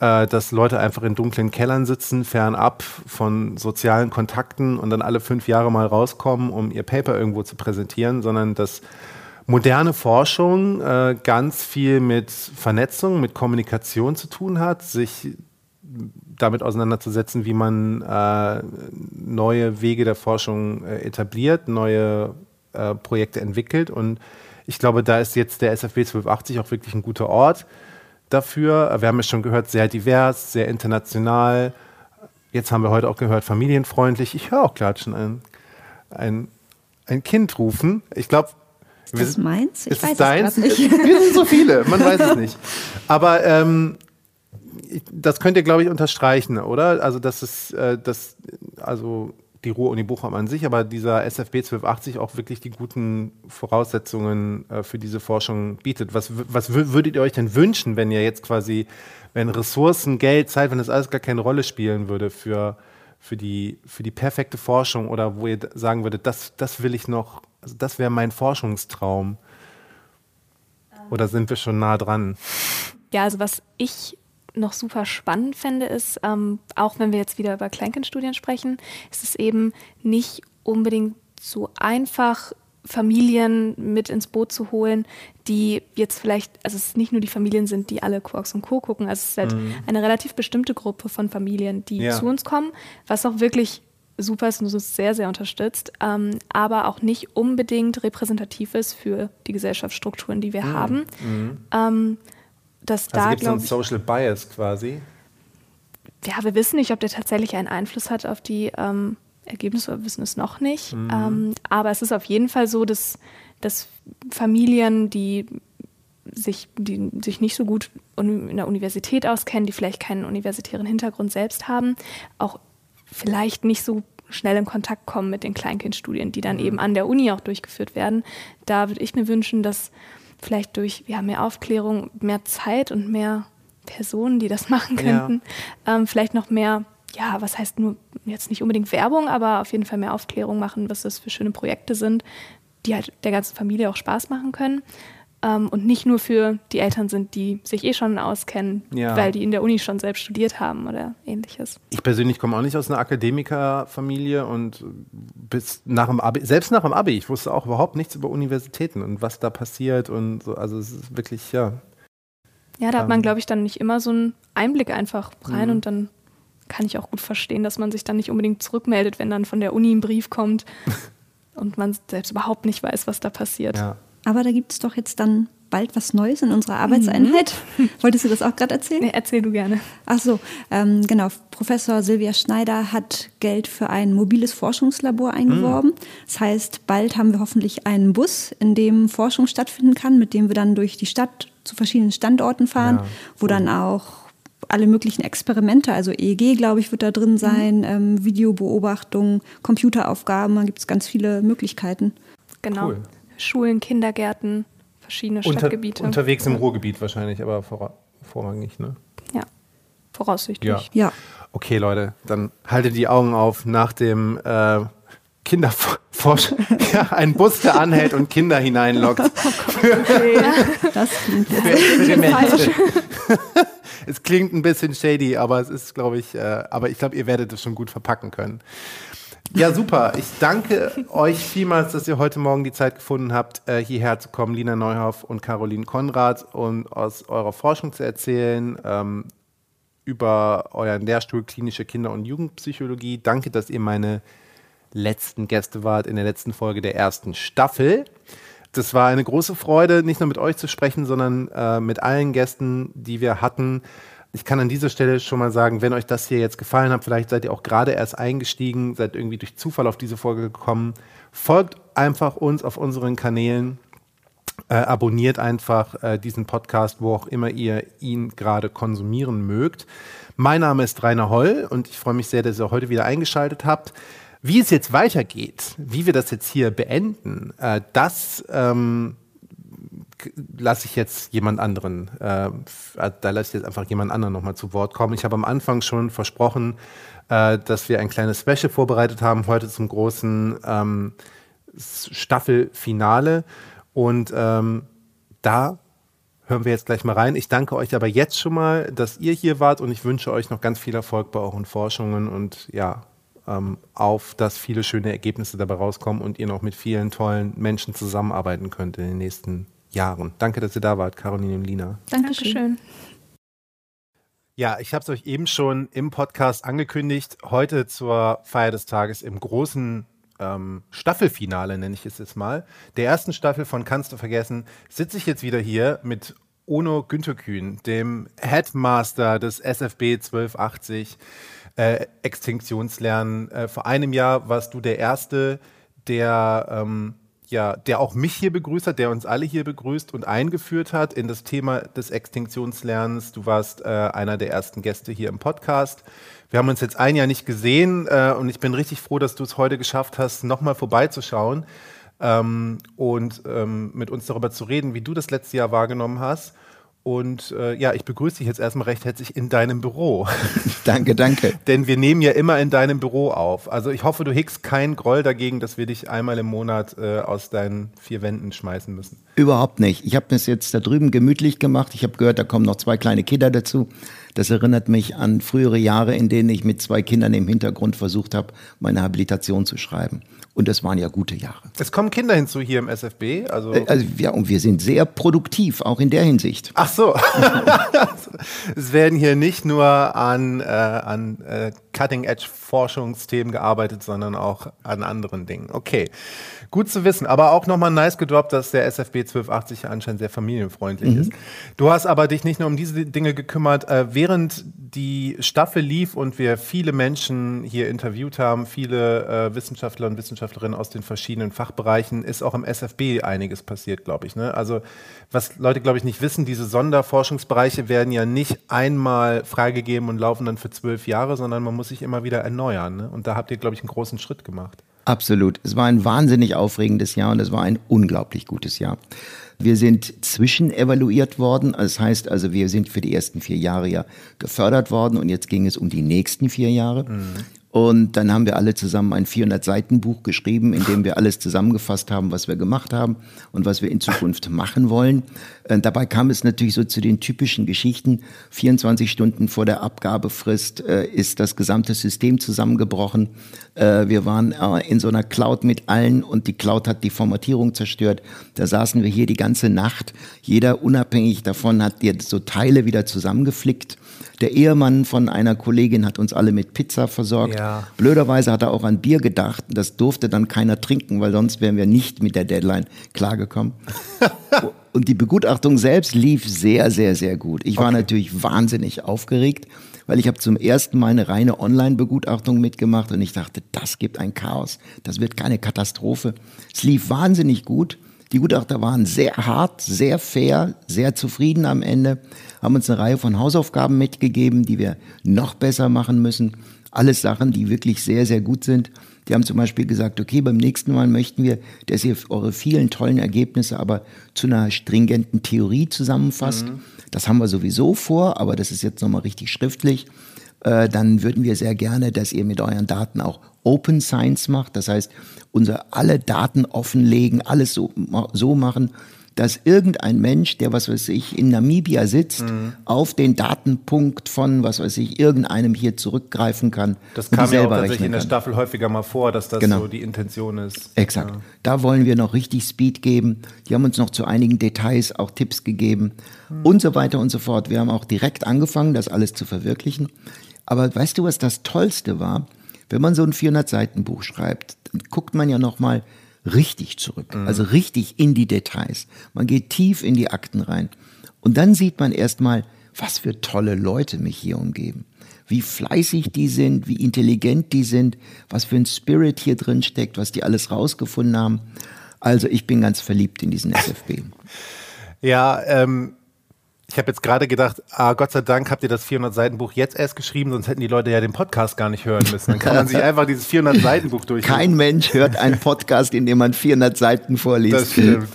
[SPEAKER 1] äh, dass Leute einfach in dunklen Kellern sitzen, fernab von sozialen Kontakten und dann alle fünf Jahre mal rauskommen, um ihr Paper irgendwo zu präsentieren, sondern dass moderne Forschung äh, ganz viel mit Vernetzung, mit Kommunikation zu tun hat, sich damit auseinanderzusetzen, wie man äh, neue Wege der Forschung äh, etabliert, neue äh, Projekte entwickelt. Und ich glaube, da ist jetzt der SFB 1280 auch wirklich ein guter Ort dafür. Wir haben es schon gehört, sehr divers, sehr international. Jetzt haben wir heute auch gehört, familienfreundlich. Ich höre auch gerade schon ein, ein, ein Kind rufen. Ich glaube,
[SPEAKER 3] ist das meins?
[SPEAKER 1] Ich ist weiß es deins? nicht. Wir sind so viele, man weiß es nicht. Aber ähm, das könnt ihr, glaube ich, unterstreichen, oder? Also, das ist, äh, das, also die Ruhr-Uni Bochum an sich, aber dieser SFB 1280 auch wirklich die guten Voraussetzungen äh, für diese Forschung bietet. Was, was würdet ihr euch denn wünschen, wenn ihr jetzt quasi, wenn Ressourcen, Geld, Zeit, wenn das alles gar keine Rolle spielen würde für, für, die, für die perfekte Forschung oder wo ihr sagen würdet, das, das will ich noch, also das wäre mein Forschungstraum? Oder sind wir schon nah dran?
[SPEAKER 2] Ja, also was ich noch super spannend fände, ist, ähm, auch wenn wir jetzt wieder über Kleinkindstudien sprechen, ist es eben nicht unbedingt so einfach, Familien mit ins Boot zu holen, die jetzt vielleicht, also es nicht nur die Familien sind, die alle Quarks und Co. gucken, also es ist halt mhm. eine relativ bestimmte Gruppe von Familien, die ja. zu uns kommen, was auch wirklich super ist und uns sehr, sehr unterstützt, ähm, aber auch nicht unbedingt repräsentativ ist für die Gesellschaftsstrukturen, die wir mhm. haben. Mhm. Ähm, dass
[SPEAKER 1] also
[SPEAKER 2] da,
[SPEAKER 1] gibt es einen Social Bias quasi?
[SPEAKER 2] Ja, wir wissen nicht, ob der tatsächlich einen Einfluss hat auf die ähm, Ergebnisse, wir wissen es noch nicht. Mhm. Ähm, aber es ist auf jeden Fall so, dass, dass Familien, die sich, die sich nicht so gut in der Universität auskennen, die vielleicht keinen universitären Hintergrund selbst haben, auch vielleicht nicht so schnell in Kontakt kommen mit den Kleinkindstudien, die dann mhm. eben an der Uni auch durchgeführt werden. Da würde ich mir wünschen, dass vielleicht durch ja, mehr Aufklärung, mehr Zeit und mehr Personen, die das machen könnten, ja. ähm, vielleicht noch mehr, ja, was heißt nur jetzt nicht unbedingt Werbung, aber auf jeden Fall mehr Aufklärung machen, was das für schöne Projekte sind, die halt der ganzen Familie auch Spaß machen können ähm, und nicht nur für die Eltern sind, die sich eh schon auskennen, ja. weil die in der Uni schon selbst studiert haben oder ähnliches.
[SPEAKER 1] Ich persönlich komme auch nicht aus einer Akademikerfamilie und bis nach dem Abi, selbst nach dem Abi, ich wusste auch überhaupt nichts über Universitäten und was da passiert und so, also es ist wirklich, ja.
[SPEAKER 2] Ja, da hat man, ähm, glaube ich, dann nicht immer so einen Einblick einfach rein mhm. und dann kann ich auch gut verstehen, dass man sich dann nicht unbedingt zurückmeldet, wenn dann von der Uni ein Brief kommt und man selbst überhaupt nicht weiß, was da passiert.
[SPEAKER 3] Ja. Aber da gibt es doch jetzt dann bald was Neues in unserer Arbeitseinheit. Mhm. Wolltest du das auch gerade erzählen?
[SPEAKER 2] Nee, erzähl du gerne.
[SPEAKER 3] Ach so, ähm, genau. Professor Silvia Schneider hat Geld für ein mobiles Forschungslabor eingeworben. Mhm. Das heißt, bald haben wir hoffentlich einen Bus, in dem Forschung stattfinden kann, mit dem wir dann durch die Stadt zu verschiedenen Standorten fahren, ja, wo dann auch alle möglichen Experimente, also EEG, glaube ich, wird da drin mhm. sein, mhm. ähm, Videobeobachtung, Computeraufgaben, da gibt es ganz viele Möglichkeiten.
[SPEAKER 2] Genau. Cool. Schulen, Kindergärten, verschiedene Unter, Stadtgebiete.
[SPEAKER 1] Unterwegs im Ruhrgebiet wahrscheinlich, aber vor, vorrangig, ne?
[SPEAKER 2] Ja, voraussichtlich.
[SPEAKER 1] Ja. ja. Okay, Leute, dann haltet die Augen auf nach dem äh, Kinderforsch ja, ein Bus, der anhält und Kinder hineinlockt.
[SPEAKER 3] Okay, das klingt
[SPEAKER 1] falsch. es klingt ein bisschen shady, aber es ist, glaube ich, äh, aber ich glaube, ihr werdet es schon gut verpacken können. Ja, super. Ich danke euch vielmals, dass ihr heute Morgen die Zeit gefunden habt, äh, hierher zu kommen, Lina Neuhoff und Caroline Konrad, und aus eurer Forschung zu erzählen ähm, über euren Lehrstuhl Klinische Kinder- und Jugendpsychologie. Danke, dass ihr meine letzten Gäste wart in der letzten Folge der ersten Staffel. Das war eine große Freude, nicht nur mit euch zu sprechen, sondern äh, mit allen Gästen, die wir hatten. Ich kann an dieser Stelle schon mal sagen, wenn euch das hier jetzt gefallen hat, vielleicht seid ihr auch gerade erst eingestiegen, seid irgendwie durch Zufall auf diese Folge gekommen, folgt einfach uns auf unseren Kanälen, äh, abonniert einfach äh, diesen Podcast, wo auch immer ihr ihn gerade konsumieren mögt. Mein Name ist Rainer Holl und ich freue mich sehr, dass ihr heute wieder eingeschaltet habt. Wie es jetzt weitergeht, wie wir das jetzt hier beenden, äh, das ähm, lasse ich jetzt jemand anderen, äh, da lasse ich jetzt einfach jemand anderen nochmal zu Wort kommen. Ich habe am Anfang schon versprochen, äh, dass wir ein kleines Special vorbereitet haben, heute zum großen ähm, Staffelfinale. Und ähm, da hören wir jetzt gleich mal rein. Ich danke euch aber jetzt schon mal, dass ihr hier wart und ich wünsche euch noch ganz viel Erfolg bei euren Forschungen und ja, ähm, auf, dass viele schöne Ergebnisse dabei rauskommen und ihr noch mit vielen tollen Menschen zusammenarbeiten könnt in den nächsten Jahren. Danke, dass ihr da wart, Caroline und Lina.
[SPEAKER 2] Dankeschön.
[SPEAKER 1] Ja, ich habe es euch eben schon im Podcast angekündigt. Heute zur Feier des Tages im großen ähm, Staffelfinale, nenne ich es jetzt mal, der ersten Staffel von Kannst du vergessen, sitze ich jetzt wieder hier mit Ono Günterkühn, dem Headmaster des SFB 1280 äh, Extinktionslernen. Äh, vor einem Jahr warst du der Erste, der ähm, ja, der auch mich hier begrüßt hat, der uns alle hier begrüßt und eingeführt hat in das Thema des Extinktionslernens. Du warst äh, einer der ersten Gäste hier im Podcast. Wir haben uns jetzt ein Jahr nicht gesehen äh, und ich bin richtig froh, dass du es heute geschafft hast, nochmal vorbeizuschauen ähm, und ähm, mit uns darüber zu reden, wie du das letzte Jahr wahrgenommen hast. Und äh, ja, ich begrüße dich jetzt erstmal recht herzlich in deinem Büro.
[SPEAKER 4] danke, danke.
[SPEAKER 1] Denn wir nehmen ja immer in deinem Büro auf. Also ich hoffe, du hegst keinen Groll dagegen, dass wir dich einmal im Monat äh, aus deinen vier Wänden schmeißen müssen.
[SPEAKER 4] Überhaupt nicht. Ich habe das jetzt da drüben gemütlich gemacht. Ich habe gehört, da kommen noch zwei kleine Kinder dazu. Das erinnert mich an frühere Jahre, in denen ich mit zwei Kindern im Hintergrund versucht habe, meine Habilitation zu schreiben. Und das waren ja gute Jahre.
[SPEAKER 1] Es kommen Kinder hinzu hier im SFB. Also,
[SPEAKER 4] äh, also ja, und wir sind sehr produktiv, auch in der Hinsicht.
[SPEAKER 1] Ach so. es werden hier nicht nur an, äh, an äh, Cutting-Edge-Forschungsthemen gearbeitet, sondern auch an anderen Dingen. Okay. Gut zu wissen, aber auch nochmal nice gedroppt, dass der SFB 1280 anscheinend sehr familienfreundlich mhm. ist. Du hast aber dich nicht nur um diese Dinge gekümmert. Äh, während die Staffel lief und wir viele Menschen hier interviewt haben, viele äh, Wissenschaftler und Wissenschaftlerinnen aus den verschiedenen Fachbereichen, ist auch im SFB einiges passiert, glaube ich. Ne? Also was Leute, glaube ich, nicht wissen, diese Sonderforschungsbereiche werden ja nicht einmal freigegeben und laufen dann für zwölf Jahre, sondern man muss sich immer wieder erneuern. Ne? Und da habt ihr, glaube ich, einen großen Schritt gemacht.
[SPEAKER 4] Absolut. Es war ein wahnsinnig aufregendes Jahr und es war ein unglaublich gutes Jahr. Wir sind zwischenevaluiert worden. Das heißt also, wir sind für die ersten vier Jahre ja gefördert worden und jetzt ging es um die nächsten vier Jahre. Mhm. Und dann haben wir alle zusammen ein 400-Seiten-Buch geschrieben, in dem wir alles zusammengefasst haben, was wir gemacht haben und was wir in Zukunft machen wollen. Dabei kam es natürlich so zu den typischen Geschichten. 24 Stunden vor der Abgabefrist äh, ist das gesamte System zusammengebrochen. Äh, wir waren äh, in so einer Cloud mit allen und die Cloud hat die Formatierung zerstört. Da saßen wir hier die ganze Nacht. Jeder unabhängig davon hat dir so Teile wieder zusammengeflickt. Der Ehemann von einer Kollegin hat uns alle mit Pizza versorgt. Ja. Blöderweise hat er auch an Bier gedacht. Das durfte dann keiner trinken, weil sonst wären wir nicht mit der Deadline klargekommen. Und die Begutachtung selbst lief sehr, sehr, sehr gut. Ich war okay. natürlich wahnsinnig aufgeregt, weil ich habe zum ersten Mal eine reine Online-Begutachtung mitgemacht und ich dachte, das gibt ein Chaos. Das wird keine Katastrophe. Es lief wahnsinnig gut. Die Gutachter waren sehr hart, sehr fair, sehr zufrieden am Ende, haben uns eine Reihe von Hausaufgaben mitgegeben, die wir noch besser machen müssen. Alles Sachen, die wirklich sehr, sehr gut sind. Die haben zum Beispiel gesagt, okay, beim nächsten Mal möchten wir, dass ihr eure vielen tollen Ergebnisse aber zu einer stringenten Theorie zusammenfasst. Mhm. Das haben wir sowieso vor, aber das ist jetzt nochmal richtig schriftlich. Äh, dann würden wir sehr gerne, dass ihr mit euren Daten auch Open Science macht. Das heißt, unsere alle Daten offenlegen, alles so, so machen, dass irgendein Mensch, der was weiß ich in Namibia sitzt, mhm. auf den Datenpunkt von was weiß ich irgendeinem hier zurückgreifen kann.
[SPEAKER 1] Das kam ja auch tatsächlich in der Staffel häufiger mal vor, dass das genau. so die Intention ist.
[SPEAKER 4] Exakt. Ja. Da wollen wir noch richtig Speed geben. Die haben uns noch zu einigen Details auch Tipps gegeben mhm. und so weiter und so fort. Wir haben auch direkt angefangen, das alles zu verwirklichen. Aber weißt du, was das Tollste war? Wenn man so ein 400 Seiten Buch schreibt, dann guckt man ja noch mal, richtig zurück. Mhm. Also richtig in die Details. Man geht tief in die Akten rein. Und dann sieht man erstmal, was für tolle Leute mich hier umgeben. Wie fleißig die sind, wie intelligent die sind, was für ein Spirit hier drin steckt, was die alles rausgefunden haben. Also ich bin ganz verliebt in diesen SFB.
[SPEAKER 1] ja, ähm, ich habe jetzt gerade gedacht, ah, Gott sei Dank habt ihr das 400-Seiten-Buch jetzt erst geschrieben, sonst hätten die Leute ja den Podcast gar nicht hören müssen. Dann kann man sich einfach dieses 400-Seiten-Buch durchlesen.
[SPEAKER 4] Kein Mensch hört einen Podcast, in dem man 400 Seiten vorliest. Das stimmt.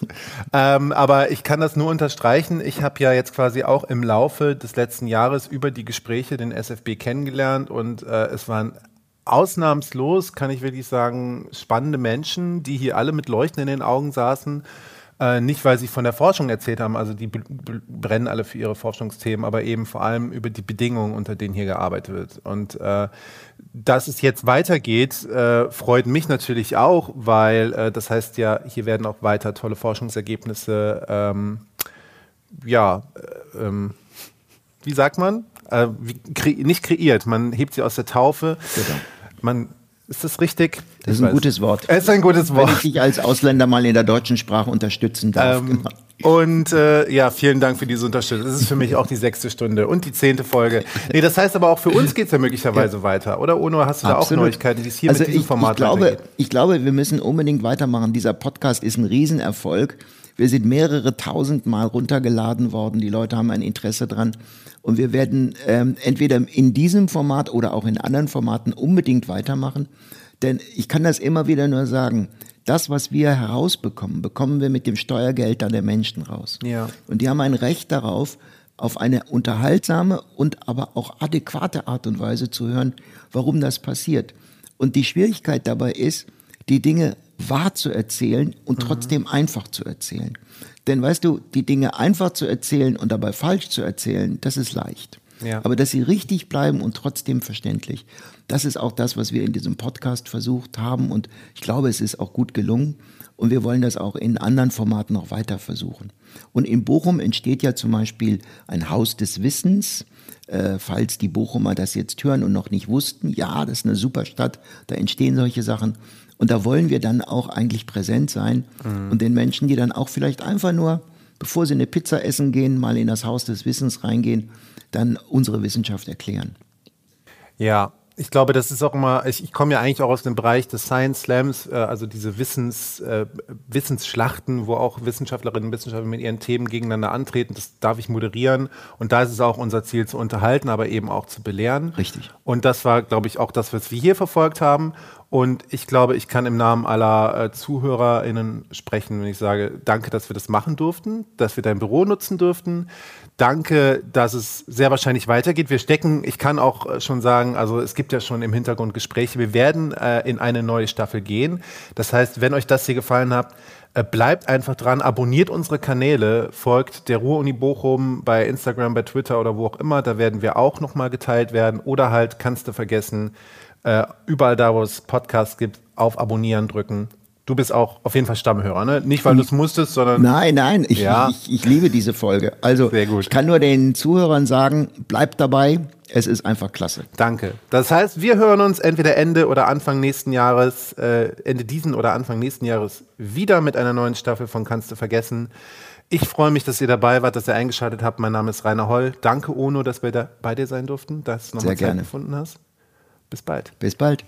[SPEAKER 1] ähm, aber ich kann das nur unterstreichen. Ich habe ja jetzt quasi auch im Laufe des letzten Jahres über die Gespräche den SFB kennengelernt und äh, es waren ausnahmslos, kann ich wirklich sagen, spannende Menschen, die hier alle mit Leuchten in den Augen saßen äh, nicht, weil sie von der Forschung erzählt haben, also die brennen alle für ihre Forschungsthemen, aber eben vor allem über die Bedingungen, unter denen hier gearbeitet wird. Und äh, dass es jetzt weitergeht, äh, freut mich natürlich auch, weil äh, das heißt ja, hier werden auch weiter tolle Forschungsergebnisse, ähm, ja, äh, ähm, wie sagt man? Äh, wie, kre nicht kreiert, man hebt sie aus der Taufe. Genau. Man ist das richtig?
[SPEAKER 4] Das ist ein gutes Wort.
[SPEAKER 1] Es ist ein gutes Wort.
[SPEAKER 4] Wenn ich dich als Ausländer mal in der deutschen Sprache unterstützen darf. Ähm,
[SPEAKER 1] genau. Und äh, ja, vielen Dank für diese Unterstützung. Das ist für mich auch die sechste Stunde und die zehnte Folge. Nee, das heißt aber auch für uns geht es ja möglicherweise ja. weiter, oder? Ono, hast du Absolut. da auch Neuigkeiten, die es hier also mit diesem ich, Format
[SPEAKER 4] ich glaube, ich glaube, wir müssen unbedingt weitermachen. Dieser Podcast ist ein Riesenerfolg. Wir sind mehrere tausend Mal runtergeladen worden. Die Leute haben ein Interesse dran. Und wir werden ähm, entweder in diesem Format oder auch in anderen Formaten unbedingt weitermachen. Denn ich kann das immer wieder nur sagen, das, was wir herausbekommen, bekommen wir mit dem Steuergeld dann der Menschen raus. Ja. Und die haben ein Recht darauf, auf eine unterhaltsame und aber auch adäquate Art und Weise zu hören, warum das passiert. Und die Schwierigkeit dabei ist, die Dinge wahr zu erzählen und mhm. trotzdem einfach zu erzählen. Denn weißt du, die Dinge einfach zu erzählen und dabei falsch zu erzählen, das ist leicht. Ja. Aber dass sie richtig bleiben und trotzdem verständlich, das ist auch das, was wir in diesem Podcast versucht haben. Und ich glaube, es ist auch gut gelungen. Und wir wollen das auch in anderen Formaten noch weiter versuchen. Und in Bochum entsteht ja zum Beispiel ein Haus des Wissens. Äh, falls die Bochumer das jetzt hören und noch nicht wussten, ja, das ist eine super Stadt, da entstehen solche Sachen. Und da wollen wir dann auch eigentlich präsent sein mhm. und den Menschen, die dann auch vielleicht einfach nur, bevor sie eine Pizza essen gehen, mal in das Haus des Wissens reingehen, dann unsere Wissenschaft erklären.
[SPEAKER 1] Ja, ich glaube, das ist auch immer, ich, ich komme ja eigentlich auch aus dem Bereich des Science Slams, äh, also diese Wissens, äh, Wissensschlachten, wo auch Wissenschaftlerinnen und Wissenschaftler mit ihren Themen gegeneinander antreten. Das darf ich moderieren. Und da ist es auch unser Ziel zu unterhalten, aber eben auch zu belehren.
[SPEAKER 4] Richtig.
[SPEAKER 1] Und das war, glaube ich, auch das, was wir hier verfolgt haben. Und ich glaube, ich kann im Namen aller äh, ZuhörerInnen sprechen, wenn ich sage, danke, dass wir das machen durften, dass wir dein Büro nutzen durften, danke, dass es sehr wahrscheinlich weitergeht. Wir stecken, ich kann auch äh, schon sagen, also es gibt ja schon im Hintergrund Gespräche. Wir werden äh, in eine neue Staffel gehen. Das heißt, wenn euch das hier gefallen hat, äh, bleibt einfach dran, abonniert unsere Kanäle, folgt der Ruhr-Uni Bochum bei Instagram, bei Twitter oder wo auch immer. Da werden wir auch nochmal geteilt werden. Oder halt, kannst du vergessen, äh, überall da, wo es Podcasts gibt, auf Abonnieren drücken. Du bist auch auf jeden Fall Stammhörer, ne? Nicht, weil du es musstest, sondern.
[SPEAKER 4] Nein, nein, ich, ja. ich, ich, liebe diese Folge. Also, ich kann nur den Zuhörern sagen, bleibt dabei. Es ist einfach klasse.
[SPEAKER 1] Danke. Das heißt, wir hören uns entweder Ende oder Anfang nächsten Jahres, äh, Ende diesen oder Anfang nächsten Jahres wieder mit einer neuen Staffel von Kannst du vergessen. Ich freue mich, dass ihr dabei wart, dass ihr eingeschaltet habt. Mein Name ist Rainer Holl. Danke, Ono, dass wir da bei dir sein durften, dass du nochmal Zeit
[SPEAKER 4] gerne.
[SPEAKER 1] gefunden hast. Bis bald.
[SPEAKER 4] Bis bald.